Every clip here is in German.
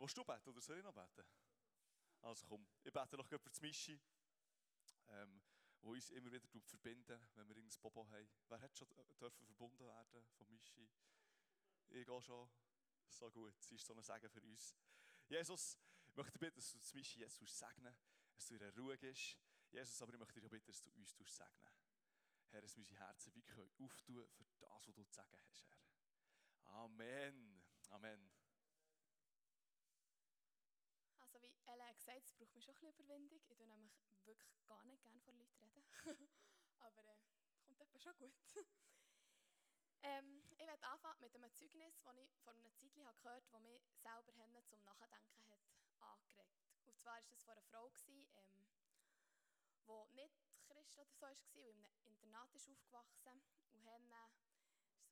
willst du beten oder soll ich noch beten? Also komm, ich bete noch für das Mischi, ähm, wo uns immer wieder verbinden, wenn wir irgendein Bobo haben. Wer hat schon dürfen verbunden werden von Mischi? Ich gehe schon. So gut, sie ist so ein Segen für uns. Jesus, ich möchte bitten, dass du das Mischi jetzt segnen dass du in Ruhe gehst. Jesus, aber ich möchte dir bitten, dass du uns segnen Herr, dass unsere Herzen können auftun für das, was du zu sagen hast, Herr. Amen. Amen. Also wie Ella gesagt es braucht mir schon ein bisschen Überwindung. Ich tue nämlich wirklich gar nicht gerne vor Leuten reden. Aber äh, kommt etwa schon gut. ähm, ich werde anfangen mit einem Zeugnis, das ich vor einer Zeit gehört habe, das mich selber zum Nachdenken hat angeregt. Und zwar war es von einer Frau, die ähm, nicht Christ oder so war und in einem Internat ist aufgewachsen. Und Henne war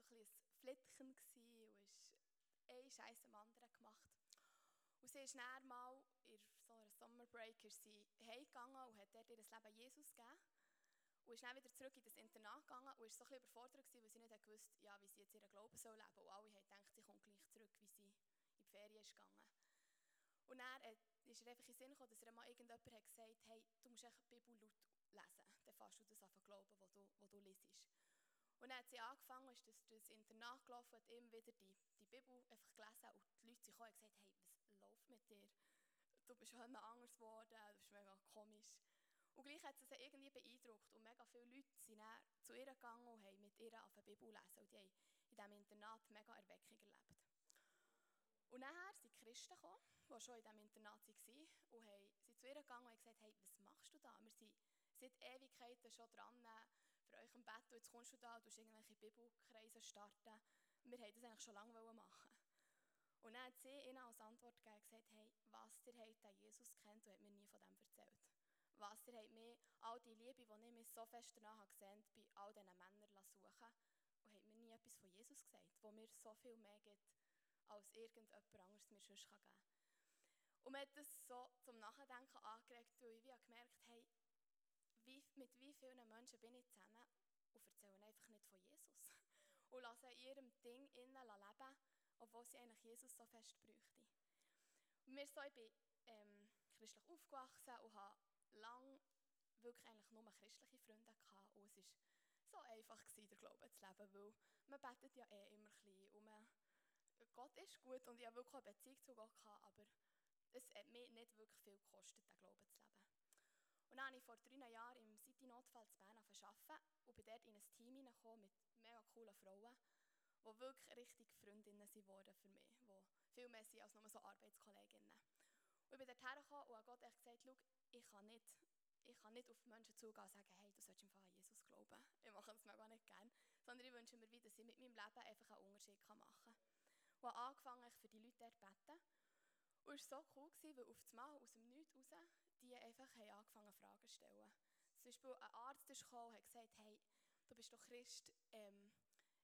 so ein, ein Flittchen und ist ein Scheiß am anderen gemacht. Und sie ist dann mal in so einer Summerbreak ist sie heimgegangen und hat dort ihr Leben Jesus gegeben. Und ist dann wieder zurück in das Internat gegangen und war so ein bisschen überfordert, gewesen, weil sie nicht gewusst ja, wie sie jetzt ihren Glauben soll leben soll. Und alle haben gedacht, sie kommt gleich zurück, wie sie in die Ferien ist gegangen. Und dann äh, ist er einfach in den Sinn gekommen, dass er mal irgendjemand hat gesagt hey, du musst echt die Bibel laut lesen. Dann fährst du das einfach glauben, was du, was du liest. Und dann hat sie angefangen, ist das, das Internat gelaufen, hat immer wieder die, die Bibel einfach gelesen und die Leute sind gekommen und gesagt, hey, was läuft mit dir? Du bist schon anders geworden, du bist mega komisch. Und gleich hat sie sie irgendwie beeindruckt und mega viele Leute sind dann zu ihr gegangen und haben mit ihr auf der Bibel lesen und die haben in diesem Internat mega Erweckung erlebt. Und nachher sind Christen gekommen, die schon in diesem Internat waren und haben, sind zu ihr gegangen und haben gesagt, hey, was machst du da? Wir sind seit Ewigkeiten schon dran für euch im Bett und jetzt kommst du da und irgendwelche Bibelkreise starten. Wir wollten das eigentlich schon lange machen. Und dann hat sie ihnen als Antwort gegeben gesagt, hey, was ihr habt den Jesus kennt und hat mir nie von dem erzählt. Was ihr habt mir all die Liebe, die ich mir so fest danach gesehen habe, bei all diesen Männern suchen und hat mir nie etwas von Jesus gesagt, wo mir so viel mehr gibt, als irgendjemand anderes mir sonst geben kann. Und mir hat das so zum Nachdenken angeregt, weil ich wie gemerkt hey, wie, mit wie vielen Menschen bin ich zusammen und erzähle einfach nicht von Jesus. Und lasse in ihrem Ding innen leben, obwohl sie eigentlich Jesus so fest bräuchten. Und mir so, ich bin ähm, christlich aufgewachsen und habe lange wirklich eigentlich nur christliche Freunde gehabt. Und es war so einfach, gewesen, den Glauben zu leben, weil man betet ja eh immer ein bisschen. Und man, Gott ist gut und ich habe wirklich eine Beziehung zu Gott gehabt, aber es hat mir nicht wirklich viel gekostet, den Glauben zu leben. Und dann habe ich vor drei Jahren im City-Notfall zu Bern arbeiten und bin dort in ein Team mit mega coolen Frauen, die wirklich richtig Freundinnen geworden für mich, die viel mehr sind als nur so Arbeitskolleginnen. Und ich bin dort hergekommen und habe Gott gesagt, schau, ich kann nicht, ich kann nicht auf Menschen zugehen und sagen, hey, du sollst im Fall an Jesus glauben. Ich mache das mega nicht gerne. Sondern ich wünsche mir, dass ich mit meinem Leben einfach einen Unterschied machen kann. Und habe angefangen, für die Leute zu beten. Und es war so cool, weil auf das Mal aus dem Nichts raus die einfach haben angefangen Fragen zu stellen. Zum Beispiel ein Arzt gekommen und hat gesagt, hey, du bist doch Christ, ähm,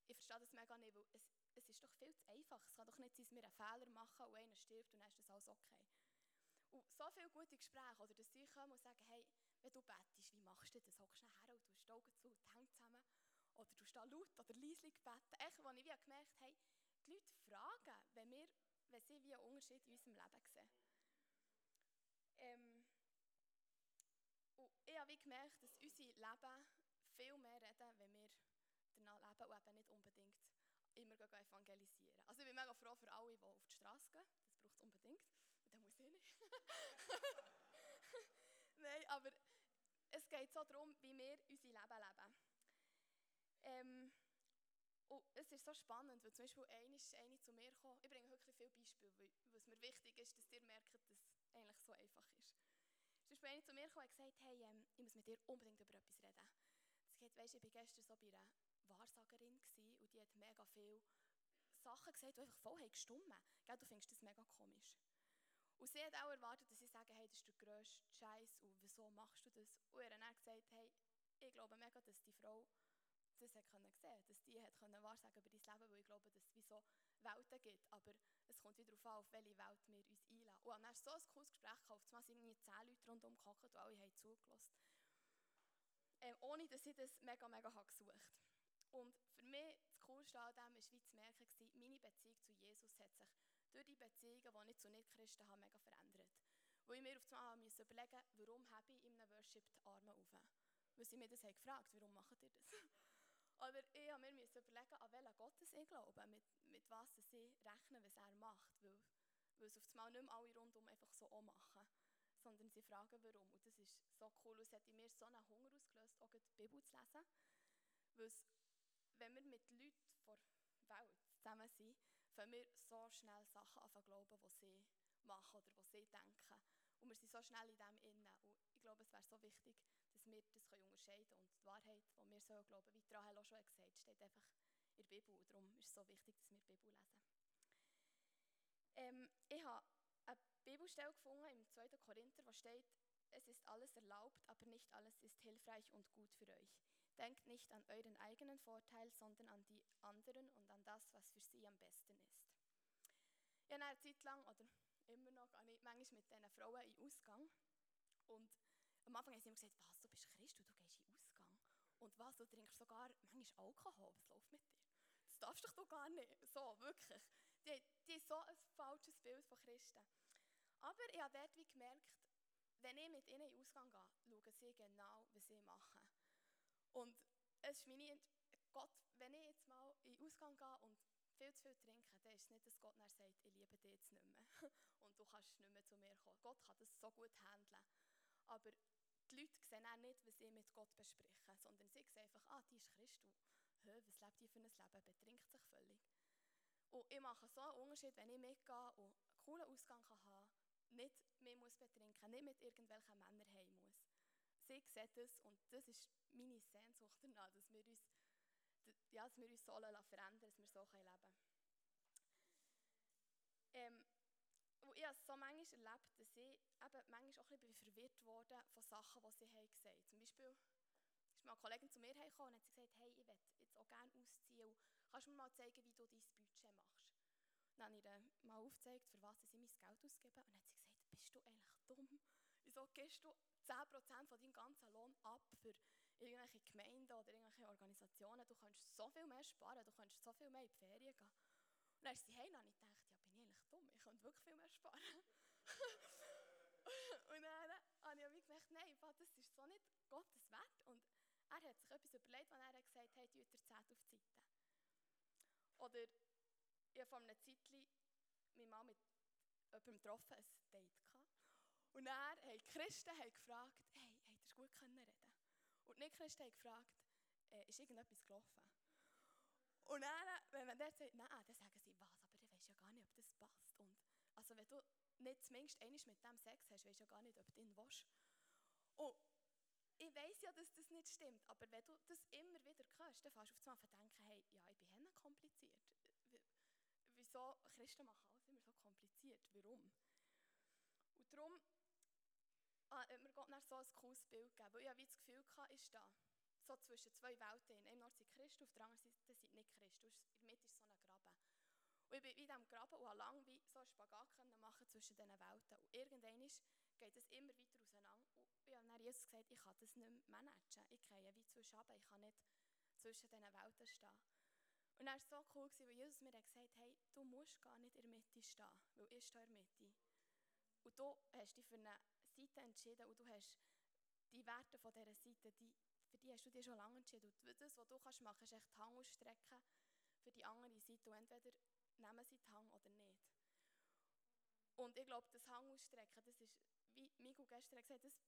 ich verstehe das mega nicht, weil es, es ist doch viel zu einfach. Es kann doch nicht sein, dass wir einen Fehler machen und einer stirbt und dann ist das alles okay. Und so viele gute Gespräche, oder dass sie kommen und sagen, hey, wenn du betest, wie machst du das? Hockst du her und tust die Augen zu und die Hände zusammen? Oder du da laut oder leislich beten? Echt, wo ich wie gemerkt habe, die Leute fragen, wenn, wir, wenn sie wie einen Unterschied in unserem Leben sehen. Ähm, und ich habe gemerkt, dass unsere Leben viel mehr reden, wenn wir danach leben und eben nicht unbedingt immer evangelisieren. Also ich bin mega froh für alle, die auf die Straße gehen. Das braucht es unbedingt. Und dann muss ich nicht. Nein, aber es geht so darum, wie wir unser Leben leben. Ähm, und es ist so spannend, weil zum Beispiel eine eine zu mir gekommen. Ich bringe wirklich viele Beispiele, weil es mir wichtig ist, dass ihr merkt, dass es eigentlich so einfach ist. Sonst bin ich zu mir gekommen und gesagt, hey, ähm, ich muss mit dir unbedingt über etwas reden. Sie sagt, weißt, ich war gestern so bei einer Wahrsagerin und die hat mega viele Sachen gesagt, die einfach voll gestummen haben. Du findest das mega komisch. Und sie hat auch erwartet, dass ich sage, hey, das ist der grösste Scheiß und wieso machst du das? Und er hat dann gesagt, hey, ich glaube mega, dass die Frau das hat können sehen, dass die hat können wahrsagen über dein Leben, weil ich glaube, dass es wie so Welten gibt, aber es kommt wieder darauf an, auf welche Welt wir uns einladen. Und hast du so ein cooles Gespräch gehabt, auf einmal irgendwie zehn Leute rundherum gehockt und alle haben zugelassen. Ähm, ohne, dass ich das mega, mega habe gesucht Und für mich, das Coolste an dem war wie zu merken, gewesen, meine Beziehung zu Jesus hat sich durch die Beziehungen, die ich zu Nicht-Christen habe, mega verändert. Wo ich mir auf einmal musste warum habe ich in einem Worship die Arme auf? Weil sie mir das haben gefragt warum macht ihr das? Oder ich musste mir überlegen, an welchen Gott ich glaube, mit, mit was sie rechnen, was er macht. Weil, weil es auf einmal nicht mehr alle rundum einfach so auch machen, sondern sie fragen, warum. Und das ist so cool. Es hat in mir so einen Hunger ausgelöst, auch die Bibel zu lesen. Weil wenn wir mit Leuten vor Welt zusammen sind, fangen wir so schnell Sachen an zu glauben, die sie machen oder die sie denken. Und wir sind so schnell in dem innen. Und ich glaube, es wäre so wichtig, dass wir das unterscheiden können. Und die Wahrheit, die wir so glauben, wie Rahel auch schon gesagt steht einfach in der Bibel. Und darum ist es so wichtig, dass wir die Bibel lesen. Ähm, ich habe Bibelstelle gefunden im 2. Korinther, wo steht, es ist alles erlaubt, aber nicht alles ist hilfreich und gut für euch. Denkt nicht an euren eigenen Vorteil, sondern an die anderen und an das, was für sie am besten ist. Ich habe eine Zeit lang, oder immer noch, gehe ich manchmal mit diesen Frauen in Ausgang. Und am Anfang haben sie immer gesagt, was, du bist Christ und du gehst in Ausgang. Und was, du trinkst sogar manchmal Alkohol, was läuft mit dir? Das darfst du doch gar nicht. So, wirklich. Die, die haben so ein falsches Bild von Christen. Aber ich habe dort gemerkt, wenn ich mit ihnen in Ausgang gehe, schauen sie genau, was sie machen. Und es ist meine Gott, wenn ich jetzt mal in Ausgang gehe und viel zu viel trinke, dann ist es nicht, dass Gott dann sagt, ich liebe dich jetzt nicht mehr und du kannst nicht mehr zu mir kommen. Gott kann das so gut handeln. Aber die Leute sehen auch nicht, was ich mit Gott bespreche, sondern sie sehen einfach, ah, die ist Christus. Hä, was lebt die für ein Leben? Betrinkt sich völlig. Und ich mache so einen Unterschied, wenn ich mitgehe und einen coolen Ausgang kann nicht mehr muss betrinken nicht mit irgendwelchen Männern heim muss. Sie sehen das und das ist meine Sehnsucht danach, dass wir uns, ja, dass wir uns so verändern dass wir so leben können. Ähm, ich habe so manchmal erlebt, dass ich eben manchmal auch ein bisschen verwirrt wurde von Sachen, die sie haben gesagt haben. Zum Beispiel ist mal eine Kollegin zu mir gekommen und hat gesagt, hey, ich möchte jetzt auch gerne ausziehen. Kannst du mir mal zeigen, wie du dein Budget machst? Dann habe ich ihr mal aufgezeigt, für was sie mein Geld ausgeben. Und dann hat sie gesagt, bist du eigentlich dumm? Wieso gibst du 10% von deinem ganzen Lohn ab für irgendwelche Gemeinden oder irgendwelche Organisationen? Du kannst so viel mehr sparen, du kannst so viel mehr in die Ferien gehen. Und dann ist sie dann habe ich gedacht, ja, bin ich eigentlich dumm? Ich könnte wirklich viel mehr sparen. und dann habe ich gemerkt, nein, das ist so nicht Gottes Wert. Und er hat sich etwas überlegt, wenn er gesagt hat, hey, er 10 auf die Seite. Oder ich habe vor einer Zeit mich mal mit jemandem getroffen, ein Date gehabt. Und haben die Christen haben gefragt, hey, habt ihr gut können reden? Und die Nicht-Christen haben gefragt, äh, ist irgendetwas gelaufen? Und dann, wenn man dort sagt, nein, dann sagen sie, was, aber ich weiß ja gar nicht, ob das passt. Und also wenn du nicht zumindest einmal mit dem Sex hast, weißt du ja gar nicht, ob du ihn willst. Und ich weiß ja, dass das nicht stimmt, aber wenn du das immer wieder hörst, dann fährst du auf einmal denken, hey, ja, wieso Christen machen alles immer so kompliziert. Warum? Und darum ah, hat mir Gott so ein cooles Bild gegeben. Weil ich wie das Gefühl hatte, ist da so zwischen zwei Welten. In einem sind Christen, auf der anderen Seite sind nicht Christen. In der Mitte ist so ein Graben. Und ich bin in diesem Graben und habe lange wie so einen Spagat machen zwischen diesen Welten. Und irgendwann geht es immer weiter auseinander. Und ich habe dann Jesus gesagt, ich kann das nicht mehr managen. Ich gehe wie zwischen Ich kann nicht zwischen diesen Welten stehen. Und dann war es so cool, weil Jesus mir gesagt hat, hey, du musst gar nicht in der Mitte stehen, weil ich stehe in der Mitte. Und du hast dich für eine Seite entschieden und du hast die Werte von dieser Seite, die, für die hast du dich schon lange entschieden. Und das, was du kannst machen kannst, ist die Hang ausstrecken für die andere Seite. Und entweder nehmen sie die Hang oder nicht. Und ich glaube, das Hang ausstrecken, das ist, wie Migu gestern gesagt hat, das,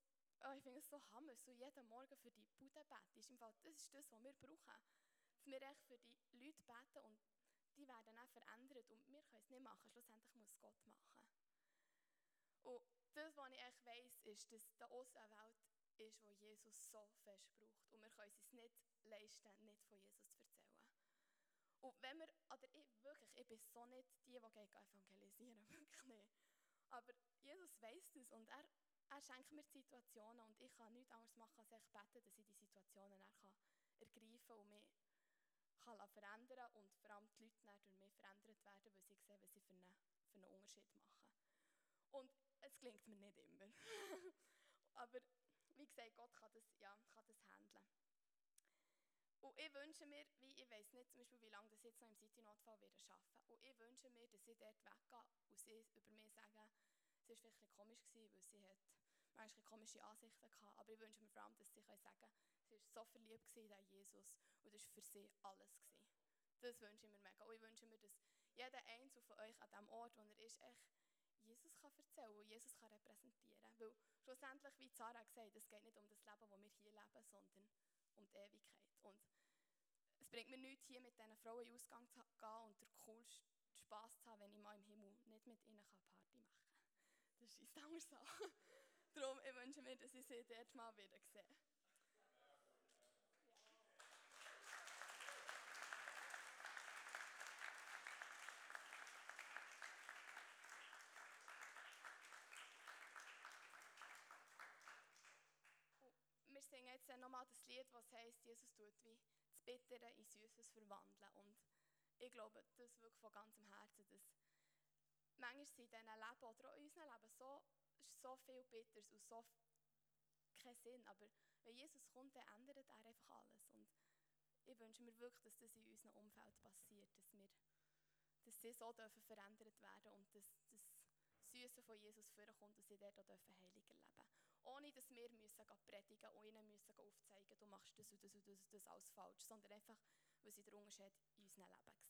oh, ich finde es so hammer, so jeden Morgen für die Bude beten. Im Fall, das ist das, was wir brauchen dass wir echt für die Leute beten und die werden auch verändert und wir können es nicht machen, schlussendlich muss es Gott machen. Und das, was ich echt weiss, ist, dass der Ost eine Welt ist, wo Jesus so fest braucht und wir können es uns nicht leisten, nicht von Jesus zu erzählen. Und wenn wir, oder ich wirklich, ich bin so nicht die, die evangelisieren, wirklich nicht. Aber Jesus weiss das und er, er schenkt mir Situationen und ich kann nichts anderes machen, als ich beten, dass ich die Situationen ergreifen kann und mich kann verändern und vor allem die Leute dann durch mich verändert werden, weil sie sehen, was sie für einen, für einen Unterschied machen. Und es gelingt mir nicht immer. Aber wie gesagt, Gott kann das, ja, kann das handeln. Und ich wünsche mir, wie ich weiß nicht zum Beispiel, wie lange das jetzt noch im City-Notfall schaffen. Und ich wünsche mir, dass ich dort weggehe und sie über mich sagen, sie war vielleicht ein komisch, gewesen, weil sie hat manchmal komische Ansichten hatte. Aber ich wünsche mir vor allem, dass sie können sagen sie war so verliebt in Jesus und das war für sie alles. Gewesen. Das wünsche ich mir mega. Und ich wünsche mir, dass jeder Einzelne von euch an dem Ort, wo er ist, echt Jesus kann erzählen und Jesus kann repräsentieren. Weil schlussendlich, wie Sarah gesagt hat, es geht nicht um das Leben, das wir hier leben, sondern um die Ewigkeit. Und es bringt mir nichts, hier mit diesen Frauen in Ausgang zu gehen und den coolsten Spass zu haben, wenn ich mal im Himmel nicht mit ihnen Party machen kann. Das ist anders so. Darum, ich wünsche mir, dass ich sie dort mal wieder sehe. wir singen jetzt nochmal das Lied, was heißt, Jesus tut wie das Bittere in Süßes verwandeln. Und ich glaube das wirklich von ganzem Herzen, dass manchmal in diesem Leben oder auch in unserem Leben so, so viel Bitters und so keinen Sinn. Aber wenn Jesus kommt, dann ändert er einfach alles. Und ich wünsche mir wirklich, dass das in unserem Umfeld passiert, dass, wir, dass sie so dürfen verändert werden und dass das Süße von Jesus vorkommt und sie dort auch heiliger leben dürfen ohne dass wir müssen predigen und ihnen müssen aufzeigen, du machst das und das und das, das alles falsch, sondern einfach, weil sie den Unterschied in unserem Leben.